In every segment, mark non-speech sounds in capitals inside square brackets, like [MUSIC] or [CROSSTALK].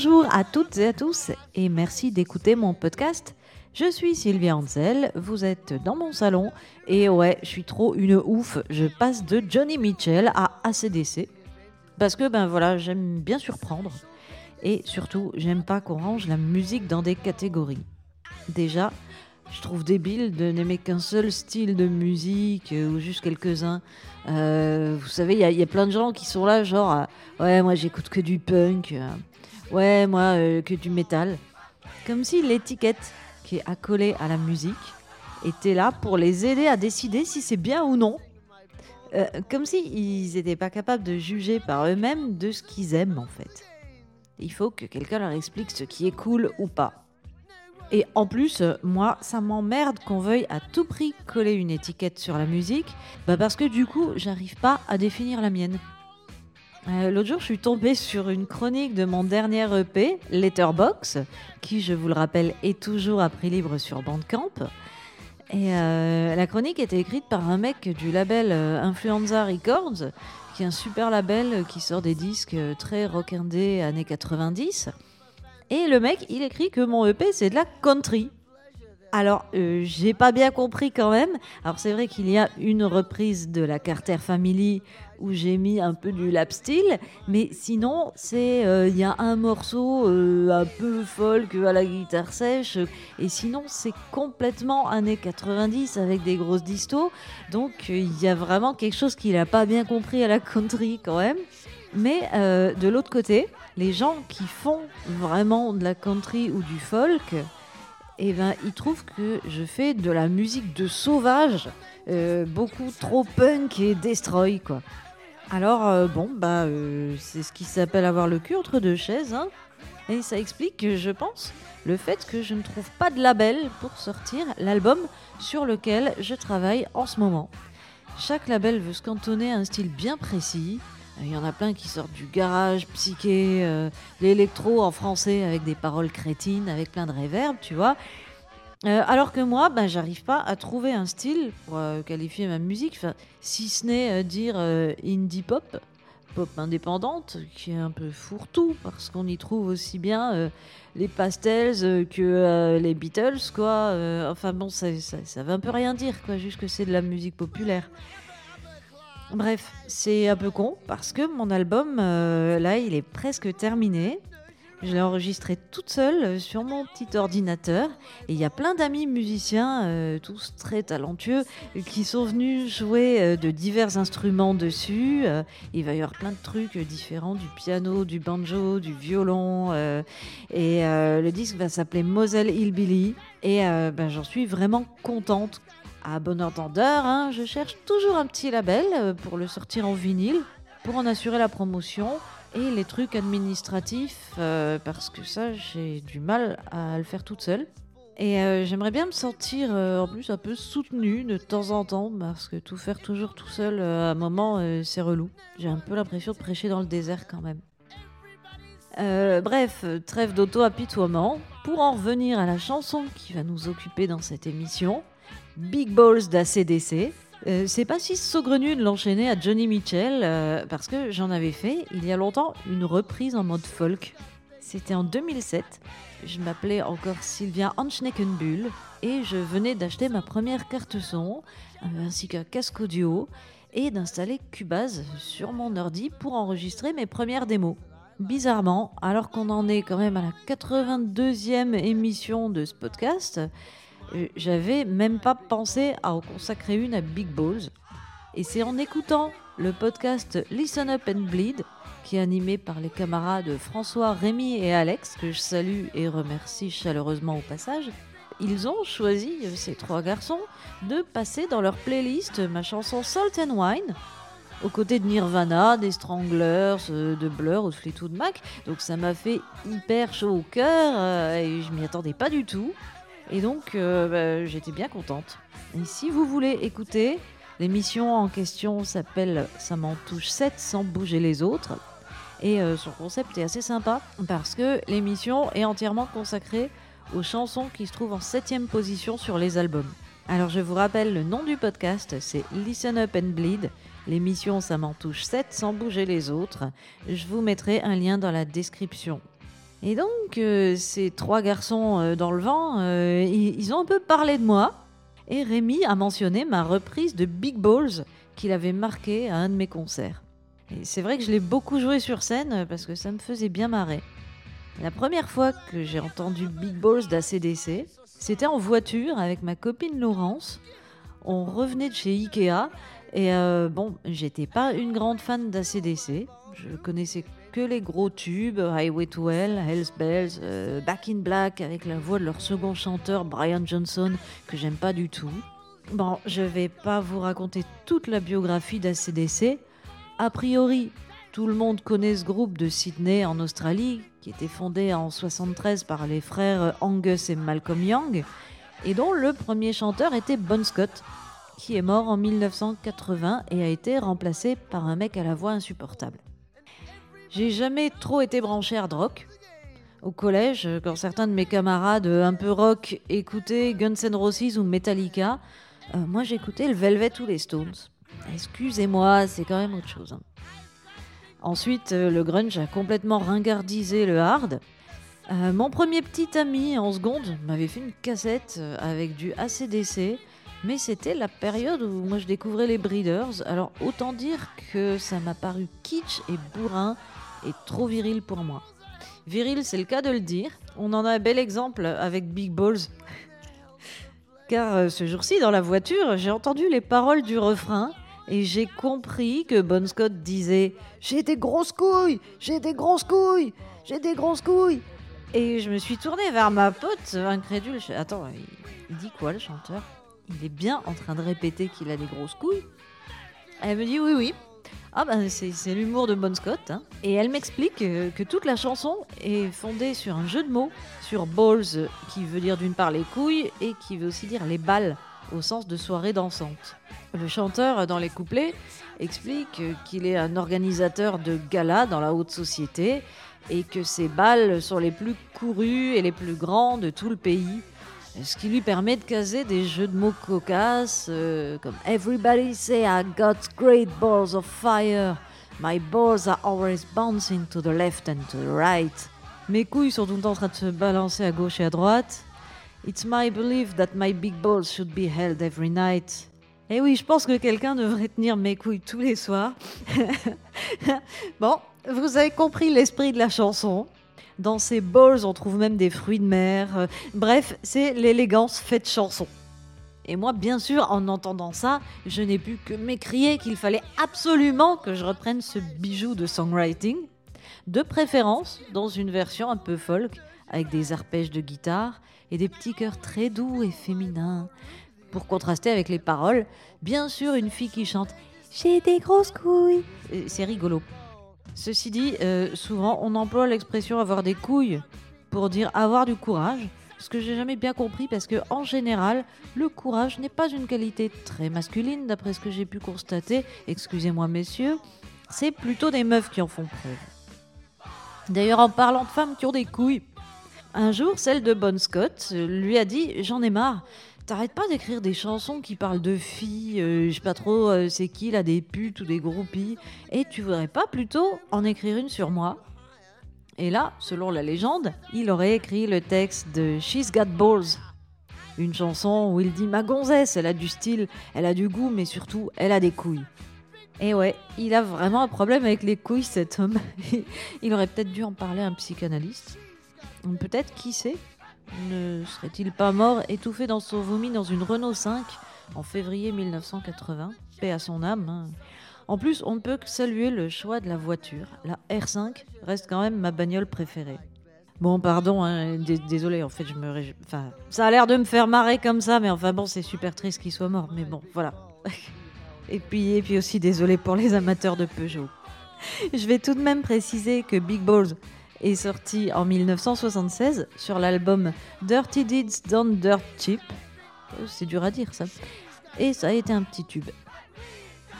Bonjour à toutes et à tous et merci d'écouter mon podcast. Je suis Sylvia Ansel, vous êtes dans mon salon et ouais, je suis trop une ouf. Je passe de Johnny Mitchell à ACDC parce que ben voilà, j'aime bien surprendre et surtout, j'aime pas qu'on range la musique dans des catégories. Déjà, je trouve débile de n'aimer qu'un seul style de musique euh, ou juste quelques-uns. Euh, vous savez, il y, a plein de gens qui sont là, genre, euh, ouais, moi j'écoute que du punk, ouais, moi que du métal. Comme si l'étiquette qui est accolée à la musique était là pour les aider à décider si c'est bien ou non. comme s'ils n'étaient pas capables de juger par eux-mêmes de ce qu'ils aiment en fait. Il faut que quelqu'un leur explique ce qui est cool ou pas. Et en plus, moi, ça m'emmerde qu'on veuille à tout prix coller une étiquette sur la musique, bah parce que du coup, j'arrive pas à définir la mienne. Euh, l'autre jour, je suis tombée sur une chronique de mon dernier EP, Letterbox, qui, je vous le rappelle, est toujours à prix libre sur Bandcamp. Et euh, la chronique était écrite par un mec du label euh, Influenza Records, qui est un super label qui sort des disques très rock'indés années 90. Et le mec, il écrit que mon EP, c'est de la country. Alors, euh, j'ai pas bien compris quand même. Alors, c'est vrai qu'il y a une reprise de la Carter Family où j'ai mis un peu du lap style, mais sinon, c'est euh, il y a un morceau euh, un peu folk à la guitare sèche, et sinon, c'est complètement années 90 avec des grosses distos. Donc, il y a vraiment quelque chose qu'il a pas bien compris à la country quand même. Mais de l'autre côté, les gens qui font vraiment de la country ou du folk, eh ben, ils trouvent que je fais de la musique de sauvage, euh, beaucoup trop punk et destroy, quoi. Alors, euh, bon, bah, euh, c'est ce qui s'appelle avoir le cul entre deux chaises, hein. Et ça explique, je pense, le fait que je ne trouve pas de label pour sortir l'album sur lequel je travaille en ce moment. Chaque label veut se cantonner à un style bien précis, il y en a plein qui sortent du garage psyché, euh, l'électro en français avec des paroles crétines, avec plein de réverb, tu vois. Euh, alors que moi, ben, j'arrive pas à trouver un style pour euh, qualifier ma musique, si ce n'est dire indie pop, pop indépendante, qui est un peu fourre-tout, parce qu'on y trouve aussi bien les pastels que les Beatles, quoi. enfin bon, ça, ça, ça veut un peu rien dire, quoi, juste que c'est de la musique populaire. Bref, c'est un peu con parce que mon album, euh, là, il est presque terminé. Je l'ai enregistré toute seule euh, sur mon petit ordinateur. Et il y a plein d'amis musiciens, euh, tous très talentueux, qui sont venus jouer de divers instruments dessus. il va y avoir plein de trucs différents, du piano, du banjo, du violon. et le disque va s'appeler Moselle Hillbilly. Et ben, j'en suis vraiment contente à bon entendeur, hein, je cherche toujours un petit label euh, pour le sortir en vinyle, pour en assurer la promotion et les trucs administratifs, euh, parce que ça, j'ai du mal à le faire toute seule. Et euh, j'aimerais bien me sentir en plus un peu soutenue de temps en temps, parce que tout faire toujours tout seul à un moment, c'est relou. J'ai un peu l'impression de prêcher dans le désert quand même. bref, trêve d'auto-apitoiement. Pour en revenir à la chanson qui va nous occuper dans cette émission, Big Balls d'ACDC. Euh, c'est pas si saugrenu de l'enchaîner à Johnny Mitchell, euh, parce que j'en avais fait il y a longtemps une reprise en mode folk. C'était en 2007. Je m'appelais encore Sylvia Anschneckenbull et je venais d'acheter ma première carte son, euh, ainsi qu'un casque audio, et d'installer Cubase sur mon ordi pour enregistrer mes premières démos. Bizarrement, alors qu'on en est quand même à la 82e émission de ce podcast, j'avais même pas pensé à en consacrer une à Big Balls. Et c'est en écoutant le podcast Listen Up and Bleed, qui est animé par les camarades François, Rémi et Alex, que je salue et remercie chaleureusement au passage, ils ont choisi, euh, ces trois garçons, de passer dans leur playlist ma chanson Salt and Wine, aux côtés de Nirvana, des Stranglers, euh, de Blur ou de Fleetwood Mac. Donc ça m'a fait hyper chaud au cœur et je m'y attendais pas du tout. Et donc, euh, bah, j'étais bien contente. Et si vous voulez écouter, l'émission en question s'appelle Ça m'en touche 7 sans bouger les autres. Et euh, son concept est assez sympa parce que l'émission est entièrement consacrée aux chansons qui se trouvent en septième position sur les albums. Alors je vous rappelle le nom du podcast, c'est Listen Up and Bleed. L'émission Ça m'en touche 7 sans bouger les autres. Je vous mettrai un lien dans la description Et donc, euh, ces trois garçons euh, dans le vent, euh, ils, ont un peu parlé de moi. Et Rémi a mentionné ma reprise de Big Balls qu'il avait marqué à un de mes concerts. Et c'est vrai que je l'ai beaucoup joué sur scène parce que ça me faisait bien marrer. La première fois que j'ai entendu Big Balls d'ACDC, c'était en voiture avec ma copine Laurence. On revenait de chez Ikea et bon, j'étais pas une grande fan d'ACDC. Je connaissais que les gros tubes, Highway to Hell, Hell's Bells, euh, Back in Black avec la voix de leur second chanteur Brian Johnson que j'aime pas du tout. Bon, je vais pas vous raconter toute la biographie d'ACDC. A priori, tout le monde connaît ce groupe de Sydney en Australie, qui était fondé en 73 par les frères Angus et Malcolm Young, et dont le premier chanteur était Bon Scott, qui est mort en 1980 et a été remplacé par un mec à la voix insupportable. J'ai jamais trop été branché hard rock. Au collège, quand certains de mes camarades un peu rock écoutaient Guns N' Roses ou Metallica, euh, moi j'écoutais le Velvet ou les Stones. Excusez-moi, c'est quand même autre chose. hein. Ensuite, euh, le grunge a complètement ringardisé le hard. Euh, mon premier petit ami en seconde m'avait fait une cassette euh, avec du ACDC, mais c'était la période où moi je découvrais les Breeders, alors autant dire que ça m'a paru kitsch et bourrin et trop viril pour moi. Viril, c'est le cas de le dire. On en a un bel exemple avec Big Balls. Car euh, ce jour-ci, dans la voiture, j'ai entendu les paroles du refrain et j'ai compris que Bon Scott disait J'ai des grosses couilles, j'ai des grosses couilles, j'ai des grosses couilles. Et je me suis tournée vers ma pote, incrédule. Attends, il dit quoi le chanteur? Il est bien en train de répéter qu'il a des grosses couilles Elle me dit Oui, oui. Ah ben c'est l'humour de Bon Scott. hein. Et elle m'explique euh, que toute la chanson est fondée sur un jeu de mots, sur balls, qui veut dire d'une part les couilles et qui veut aussi dire les balles, au sens de soirée dansante. Le chanteur, dans les couplets, explique euh, qu'il est un organisateur de galas dans la haute société et que ses balles sont les plus courues et les plus grands de tout le pays. Ce qui lui permet de caser des jeux de mots cocasses euh, comme Everybody say I got great balls of fire. My balls are always bouncing to the left and to the right. Mes couilles sont tout le temps en train de se balancer à gauche et à droite. It's my belief that my big balls should be held every night. Eh oui, je pense que quelqu'un devrait tenir mes couilles tous les soirs. [LAUGHS] bon, vous avez compris l'esprit de la chanson. Dans ces balls, on trouve même des fruits de mer. Euh, Bref, c'est l'élégance faite chanson. Et moi, bien sûr, en entendant ça, je n'ai pu que m'écrier qu'il fallait absolument que je reprenne ce bijou de songwriting, de préférence dans une version un peu folk, avec des arpèges de guitare et des petits chœurs très doux et féminins. Pour contraster avec les paroles, bien sûr, une fille qui chante J'ai des grosses couilles. Et C'est rigolo. Ceci dit, euh, souvent on emploie l'expression avoir des couilles pour dire avoir du courage, ce que j'ai jamais bien compris parce que en général, le courage n'est pas une qualité très masculine d'après ce que j'ai pu constater. Excusez-moi messieurs, c'est plutôt des meufs qui en font preuve. D'ailleurs, en parlant de femmes qui ont des couilles, un jour, celle de Bon Scott euh, lui a dit J'en ai marre. T'arrêtes pas d'écrire des chansons qui parlent de filles, euh, je sais pas trop euh, c'est qui là, des putes ou des groupies, et tu voudrais pas plutôt en écrire une sur moi? Et là, selon la légende, il aurait écrit le texte de She's Got Balls, une chanson où il dit Ma gonzesse, elle a du style, elle a du goût, mais surtout, elle a des couilles. Et ouais, il a vraiment un problème avec les couilles, cet homme. [LAUGHS] il aurait peut-être dû en parler à un psychanalyste. Peut-être, qui sait? Ne serait-il pas mort étouffé dans son vomi dans une Renault 5 en février 1980 Paix à son âme. hein. En plus, on ne peut que saluer le choix de la voiture. La R5 reste quand même ma bagnole préférée. Bon, pardon, hein, dé- désolé, en fait, je me Enfin, ça a l'air de me faire marrer comme ça, mais enfin bon, c'est super triste qu'il soit mort, mais bon, voilà. [LAUGHS] et puis, et puis aussi, désolé pour les amateurs de Peugeot. [LAUGHS] Je vais tout de même préciser que Big Balls est sorti en 1976 sur l'album Dirty Deeds Done Dirt Cheap. Euh, C'est dur à dire ça. Et ça a été un petit tube.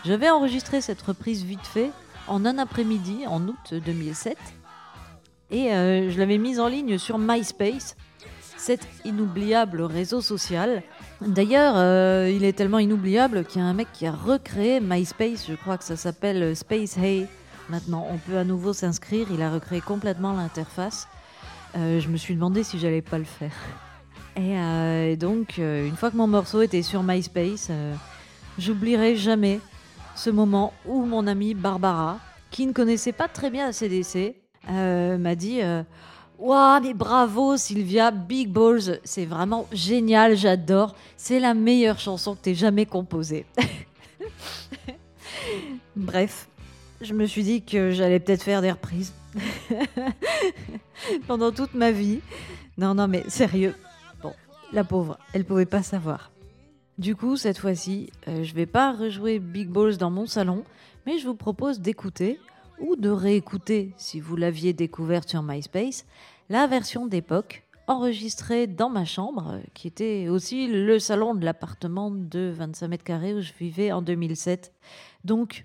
J'avais enregistré cette reprise vite fait en un après-midi en août 2007 et euh, je l'avais mise en ligne sur MySpace, cet inoubliable réseau social. D'ailleurs, euh, il est tellement inoubliable qu'il y a un mec qui a recréé MySpace, je crois que ça s'appelle Space Hey. Maintenant, on peut à nouveau s'inscrire, il a recréé complètement l'interface. euh, je me suis demandé si j'allais pas le faire. Et, euh, donc, euh, une fois que mon morceau était sur MySpace, j'oublierai jamais ce moment où mon amie Barbara, qui ne connaissait pas très bien ACDC, m'a dit Waouh, mais bravo Sylvia, Big Balls, c'est vraiment génial, j'adore. C'est la meilleure chanson que t'aies jamais composée. [LAUGHS] Bref, je me suis dit que j'allais peut-être faire des reprises [LAUGHS] pendant toute ma vie. Non, non, mais sérieux. Bon, la pauvre, elle pouvait pas savoir. Du coup, cette fois-ci, euh, je vais pas rejouer Big Balls dans mon salon, mais je vous propose d'écouter ou de réécouter, si vous l'aviez découverte sur MySpace, la version d'époque enregistrée dans ma chambre, qui était aussi le salon de l'appartement de 25 mètres carrés où je vivais en 2007. Donc,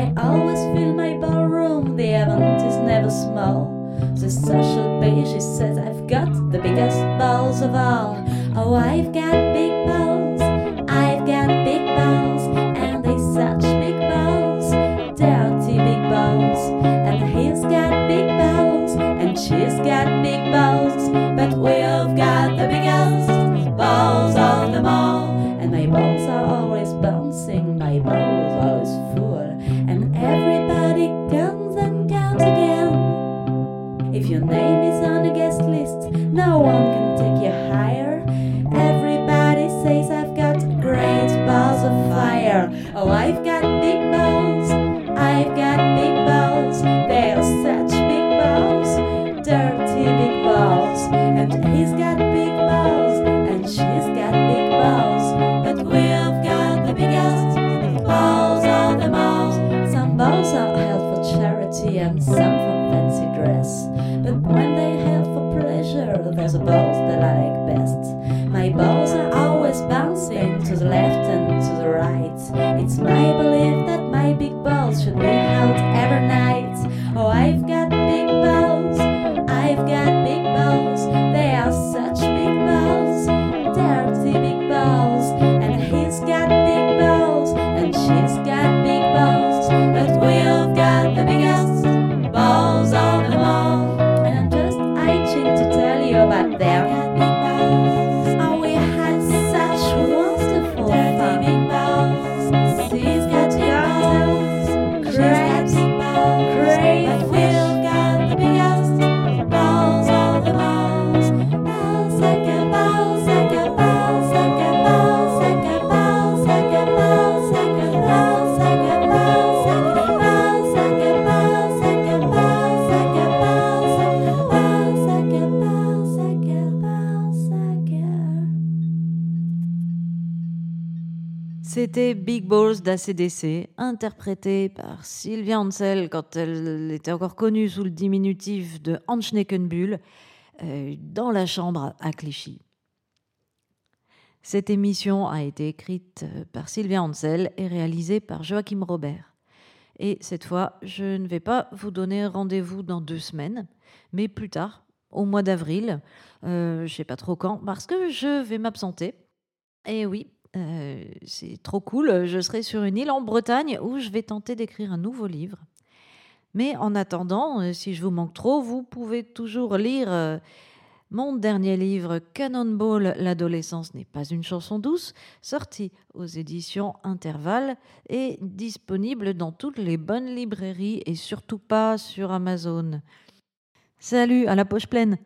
I always fill my ballroom, the event is never small. The social page, she says, I've got the biggest balls of all. Oh, I've got big balls, I've got big balls, and they such big balls, dirty big balls. And he's got big balls, and she's got to me. C'était Big Balls d'ACDC, interprété par Sylvia Ansel quand elle était encore connue sous le diminutif de Hanschneckenbull, euh, dans la chambre à Clichy. Cette émission a été écrite euh, par Sylvia Ansel et réalisée par Joachim Robert. Et cette fois, je ne vais pas vous donner rendez-vous dans deux semaines, mais plus tard, au mois d'avril, euh, je ne sais pas trop quand, parce que je vais m'absenter. Et oui, euh, c'est trop cool. Je serai sur une île en Bretagne où je vais tenter d'écrire un nouveau livre. Mais en attendant, euh, si je vous manque trop, vous pouvez toujours lire euh, mon dernier livre, Cannonball, l'adolescence n'est pas une chanson douce, sorti aux éditions Intervalle et disponible dans toutes les bonnes librairies et surtout pas sur Amazon. Salut, à la poche pleine